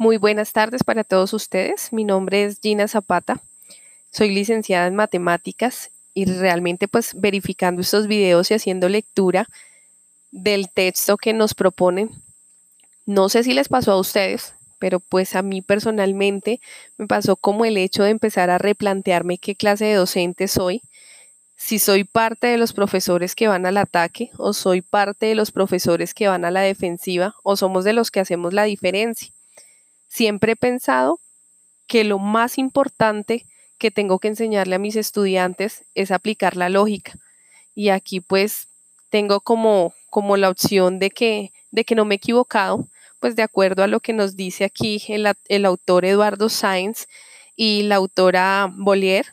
Muy buenas tardes para todos ustedes. Mi nombre es Gina Zapata. Soy licenciada en matemáticas y realmente pues verificando estos videos y haciendo lectura del texto que nos proponen. No sé si les pasó a ustedes, pero pues a mí personalmente me pasó como el hecho de empezar a replantearme qué clase de docente soy, si soy parte de los profesores que van al ataque o soy parte de los profesores que van a la defensiva o somos de los que hacemos la diferencia. Siempre he pensado que lo más importante que tengo que enseñarle a mis estudiantes es aplicar la lógica. Y aquí pues tengo como, como la opción de que, de que no me he equivocado, pues de acuerdo a lo que nos dice aquí el, el autor Eduardo Sainz y la autora Bollier,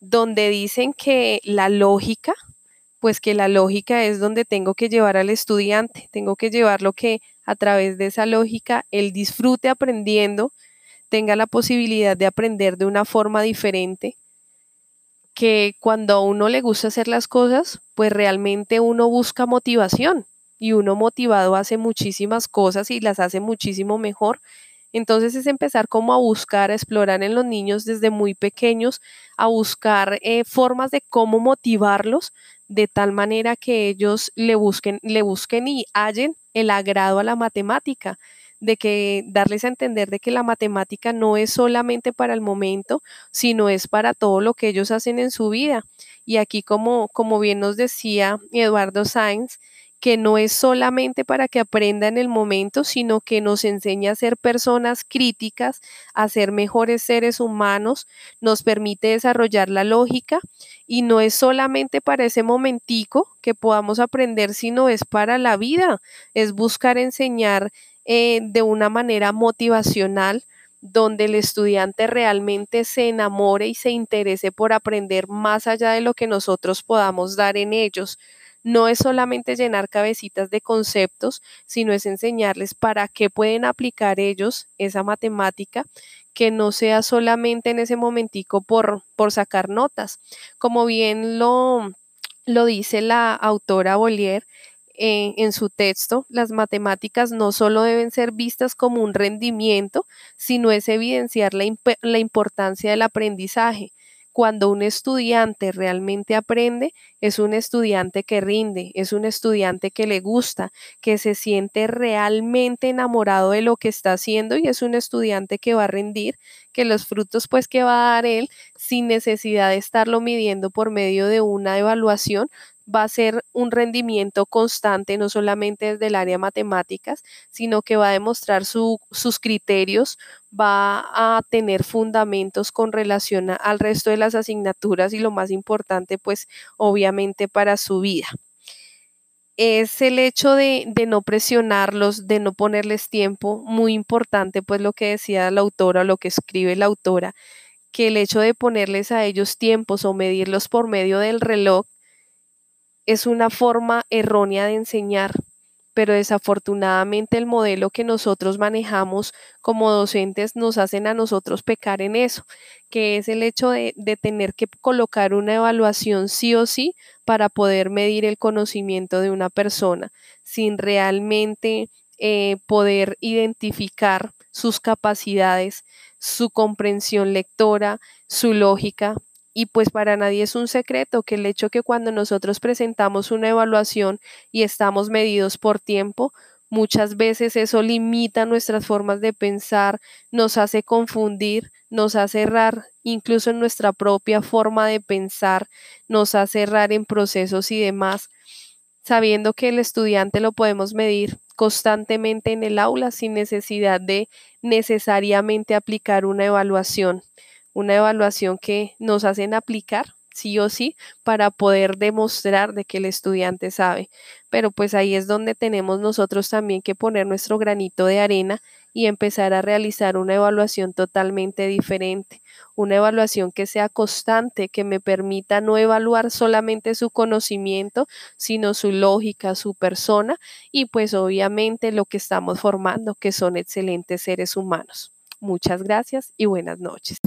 donde dicen que la lógica, pues que la lógica es donde tengo que llevar al estudiante, tengo que llevar lo que a través de esa lógica él disfrute aprendiendo, tenga la posibilidad de aprender de una forma diferente, que cuando a uno le gusta hacer las cosas, pues realmente uno busca motivación y uno motivado hace muchísimas cosas y las hace muchísimo mejor. Entonces es empezar como a buscar, a explorar en los niños desde muy pequeños, a buscar eh, formas de cómo motivarlos de tal manera que ellos le busquen, le busquen y hallen el agrado a la matemática, de que darles a entender de que la matemática no es solamente para el momento, sino es para todo lo que ellos hacen en su vida. Y aquí, como, como bien nos decía Eduardo Sainz, que no es solamente para que aprenda en el momento, sino que nos enseña a ser personas críticas, a ser mejores seres humanos, nos permite desarrollar la lógica y no es solamente para ese momentico que podamos aprender, sino es para la vida, es buscar enseñar eh, de una manera motivacional donde el estudiante realmente se enamore y se interese por aprender más allá de lo que nosotros podamos dar en ellos no es solamente llenar cabecitas de conceptos, sino es enseñarles para qué pueden aplicar ellos esa matemática que no sea solamente en ese momentico por, por sacar notas. Como bien lo, lo dice la autora Bollier, eh, en su texto, las matemáticas no solo deben ser vistas como un rendimiento, sino es evidenciar la, la importancia del aprendizaje cuando un estudiante realmente aprende, es un estudiante que rinde, es un estudiante que le gusta, que se siente realmente enamorado de lo que está haciendo y es un estudiante que va a rendir, que los frutos pues que va a dar él sin necesidad de estarlo midiendo por medio de una evaluación, va a ser un rendimiento constante, no solamente desde el área matemáticas, sino que va a demostrar sus criterios, va a tener fundamentos con relación al resto de las asignaturas y lo más importante, pues obviamente para su vida. Es el hecho de, de no presionarlos, de no ponerles tiempo, muy importante, pues lo que decía la autora, lo que escribe la autora, que el hecho de ponerles a ellos tiempos o medirlos por medio del reloj es una forma errónea de enseñar, pero desafortunadamente el modelo que nosotros manejamos como docentes nos hacen a nosotros pecar en eso, que es el hecho de, tener que colocar una evaluación sí o sí para poder medir el conocimiento de una persona, sin realmente eh, poder identificar sus capacidades, su comprensión lectora, su lógica, y pues para nadie es un secreto que el hecho que cuando nosotros presentamos una evaluación y estamos medidos por tiempo, muchas veces eso limita nuestras formas de pensar, nos hace confundir, nos hace errar incluso en nuestra propia forma de pensar, nos hace errar en procesos y demás, sabiendo que el estudiante lo podemos medir constantemente en el aula sin necesidad de necesariamente aplicar una evaluación una evaluación que nos hacen aplicar sí o sí para poder demostrar de que el estudiante sabe. Pero pues ahí es donde tenemos nosotros también que poner nuestro granito de arena y empezar a realizar una evaluación totalmente diferente, una evaluación que sea constante, que me permita no evaluar solamente su conocimiento, sino su lógica, su persona y pues obviamente lo que estamos formando, que son excelentes seres humanos. Muchas gracias y buenas noches.